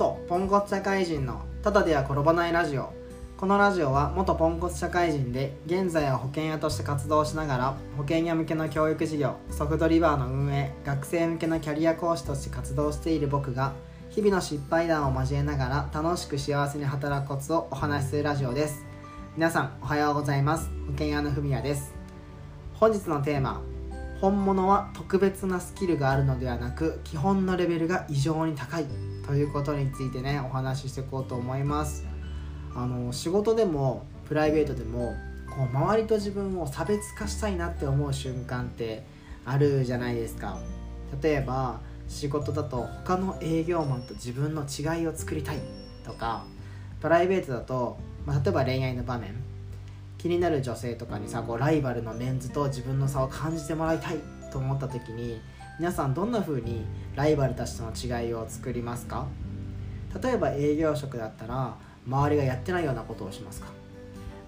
元ポンコツ社会人のただでは転ばないラジオ。このラジオは元ポンコツ社会人で現在は保険屋として活動しながら保険屋向けの教育事業ソフトリバーの運営学生向けのキャリア講師として活動している僕が日々の失敗談を交えながら楽しく幸せに働くコツをお話しするラジオです。皆さんおはようございます。保険屋のふみやです。本日のテーマ本物は特別なスキルがあるのではなく基本のレベルが異常に高い。ということについてねお話ししていこうと思います。あの仕事でもプライベートでもこう周りと自分を差別化したいなって思う瞬間ってあるじゃないですか。例えば仕事だと他の営業マンと自分の違いを作りたいとかプライベートだと、まあ、例えば恋愛の場面気になる女性とかにさこうライバルのメンズと自分の差を感じてもらいたいと思った時に皆さんどんな風にライバルたちとの違いを作りますか？例えば営業職だったら周りがやってないようなことをしますか？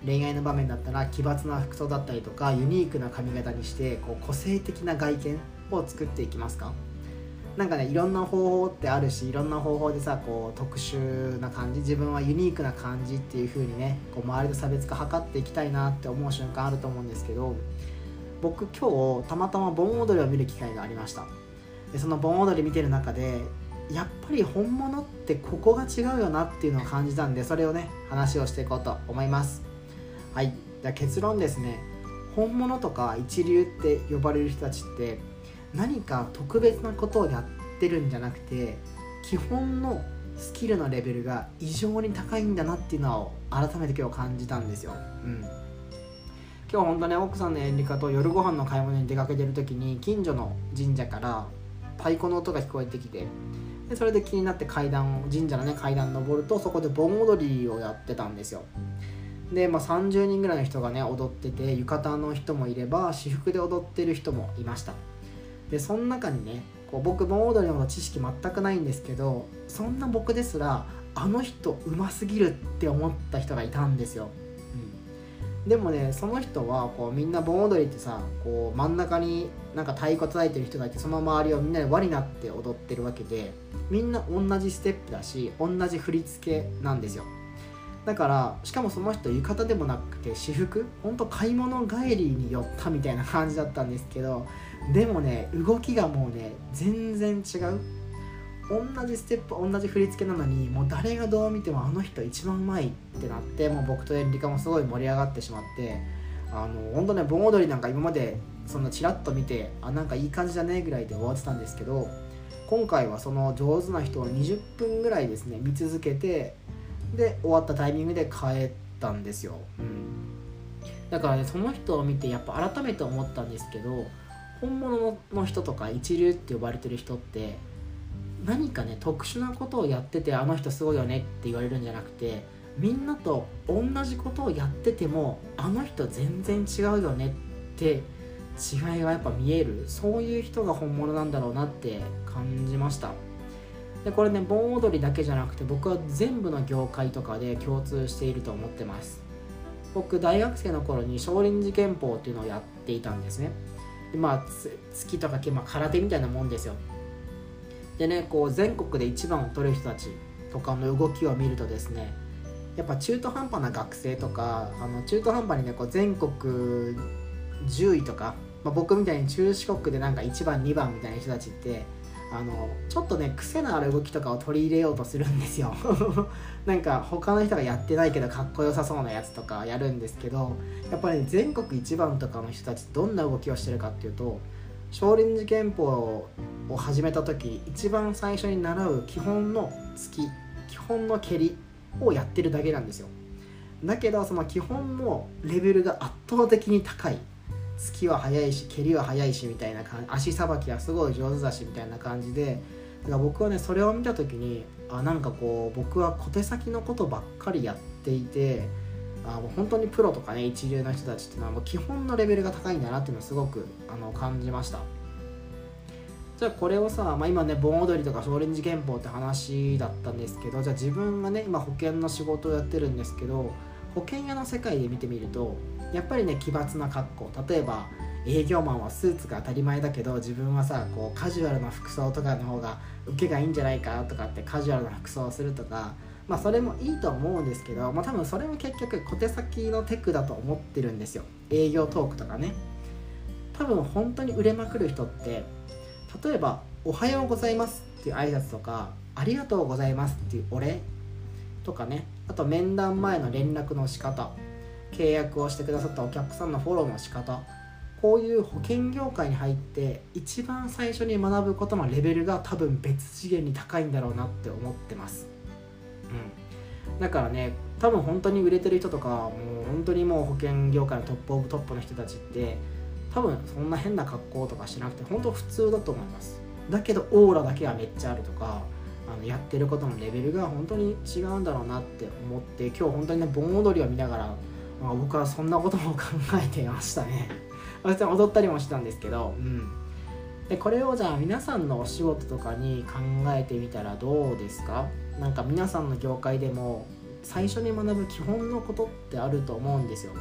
恋愛の場面だったら奇抜な服装だったりとかユニークな髪型にしてこう個性的な外見を作っていきますか？なんかねいろんな方法ってあるしいろんな方法でさこう特殊な感じ自分はユニークな感じっていう風にねこう周りと差別化図っていきたいなって思う瞬間あると思うんですけど僕今日たまたま盆踊りを見る機会がありました。でその盆踊り見てる中でやっぱり本物ってここが違うよなっていうのを感じたんでそれをね話をしていこうと思います。はい。じゃ結論ですね。本物とか一流って呼ばれる人たちって何か特別なことをやってるんじゃなくて基本のスキルのレベルが異常に高いんだなっていうのを改めて今日感じたんですよ、うん、今日本当ね奥さんのエンリカと夜ご飯の買い物に出かけてる時に近所の神社から太鼓の音が聞こえてきてでそれで気になって階段を神社のね階段登るとそこで盆踊りをやってたんですよ。で、まあ、30人ぐらいの人がね踊ってて浴衣の人もいれば私服で踊ってる人もいました。でその中にねこう僕盆踊りの知識全くないんですけどそんな僕ですらあの人うますぎるって思った人がいたんですよ、でもねその人はこうみんな盆踊りってさこう真ん中になんか太鼓叩いてる人がいてその周りをみんなで輪になって踊ってるわけでみんな同じステップだし同じ振り付けなんですよ。だからしかもその人浴衣でもなくて私服ほんと買い物帰りに寄ったみたいな感じだったんですけどでもね動きがもうね全然違う。同じステップ同じ振り付けなのにもう誰がどう見てもあの人一番うまいってなってもう僕とエンリカもすごい盛り上がってしまってあの本当ね盆踊りなんか今までそんなチラッと見てあなんかいい感じだねえぐらいで終わってたんですけど今回はその上手な人を20分ぐらいですね見続けてで終わったタイミングで帰ったんですよ、うん、だからねその人を見てやっぱ改めて思ったんですけど本物の人とか一流って呼ばれてる人って何かね特殊なことをやっててあの人すごいよねって言われるんじゃなくてみんなと同じことをやっててもあの人全然違うよねって違いがやっぱ見える。そういう人が本物なんだろうなって感じました。でこれね盆踊りだけじゃなくて僕は全部の業界とかで共通していると思ってます。僕大学生の頃に少林寺拳法っていうのをやっていたんですね。でまあ月とか、まあ、空手みたいなもんですよ。でねこう全国で一番を取る人たちとかの動きを見るとですねやっぱ中途半端な学生とかあの中途半端にねこう全国10位とか、まあ、僕みたいに中四国でなんか1番2番みたいな人たちってあのちょっとね癖のある動きとかを取り入れようとするんですよ。なんか他の人がやってないけどかっこよさそうなやつとかやるんですけどやっぱり、ね、全国一番とかの人たちどんな動きをしてるかっていうと少林寺拳法を始めた時一番最初に習う基本の突き基本の蹴りをやってるだけなんですよ。だけどその基本のレベルが圧倒的に高い。突きは速いし蹴りは速いしみたいな感じ足さばきはすごい上手だしみたいな感じで。だから僕はねそれを見た時にあなんかこう僕は小手先のことばっかりやっていてあもう本当にプロとかね一流の人たちっていうのはもう基本のレベルが高いんだなっていうのをすごくあの感じました。じゃあこれをさ、まあ、今ね盆踊りとか少林寺拳法って話だったんですけどじゃあ自分がね今保険の仕事をやってるんですけど保険屋の世界で見てみるとやっぱりね奇抜な格好。例えば営業マンはスーツが当たり前だけど自分はさこうカジュアルな服装とかの方が受けがいいんじゃないかとかってカジュアルな服装をするとかまあそれもいいと思うんですけど、まあ、多分それも結局小手先のテクだと思ってるんですよ。営業トークとかね。多分本当に売れまくる人って例えば「おはようございます」っていう挨拶とか「ありがとうございます」っていうお礼とかね。あと面談前の連絡の仕方契約をしてくださったお客さんのフォローの仕方。こういう保険業界に入って一番最初に学ぶことのレベルが多分別次元に高いんだろうなって思ってます。うん。だからね多分本当に売れてる人とかもう本当にもう保険業界のトップオブトップの人たちって多分そんな変な格好とかしなくて本当普通だと思います。だけどオーラだけはめっちゃあるとかあのやってることのレベルが本当に違うんだろうなって思って今日本当にね盆踊りを見ながら、まあ、僕はそんなことも考えていましたね。別に踊ったりもしたんですけどうん。でこれをじゃあ皆さんのお仕事とかに考えてみたらどうですか？なんか皆さんの業界でも最初に学ぶ基本のことってあると思うんですよ。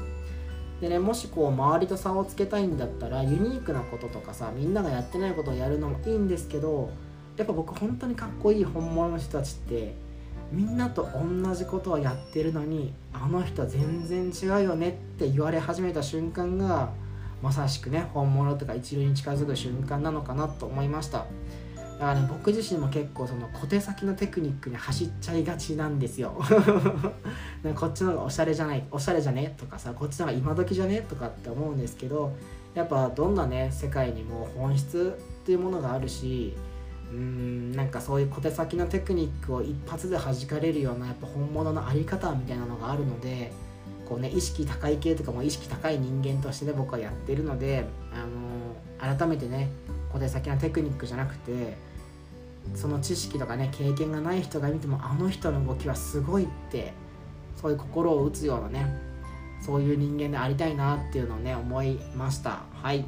でねもしこう周りと差をつけたいんだったらユニークなこととかさみんながやってないことをやるのもいいんですけどやっぱ僕本当にかっこいい本物の人たちってみんなと同じことをやってるのにあの人全然違うよねって言われ始めた瞬間がまさしくね本物とか一流に近づく瞬間なのかなと思いました。だから僕自身も結構その小手先のテクニックに走っちゃいがちなんですよ。こっちの方がおしゃれじゃないおしゃれじゃねとかさこっちの方が今時じゃねとかって思うんですけどやっぱどんなね世界にも本質っていうものがあるしうーんなんかそういう小手先のテクニックを一発で弾かれるようなやっぱ本物の在り方みたいなのがあるのでこうね意識高い系とかも意識高い人間としてね僕はやってるので、あの改めてね小手先のテクニックじゃなくてその知識とかね経験がない人が見てもあの人の動きはすごいってそういう心を打つようなねそういう人間でありたいなっていうのをね思いました。はい。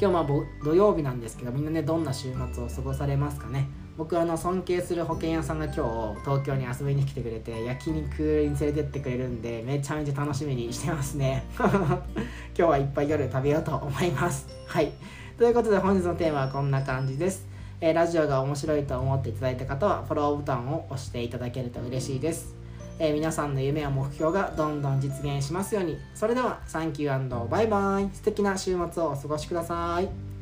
今日まあ土曜日なんですけどみんなねどんな週末を過ごされますかね？僕あの尊敬する保険屋さんが今日東京に遊びに来てくれて焼肉に連れてってくれるんでめちゃめちゃ楽しみにしてますね。今日はいっぱい夜食べようと思います。はい。ということで本日のテーマはこんな感じです。えー、ラジオが面白いと思っていただいた方はフォローボタンを押していただけると嬉しいです、えー、皆さんの夢や目標がどんどん実現しますように。それではサンキューバイバイ。素敵な週末をお過ごしください。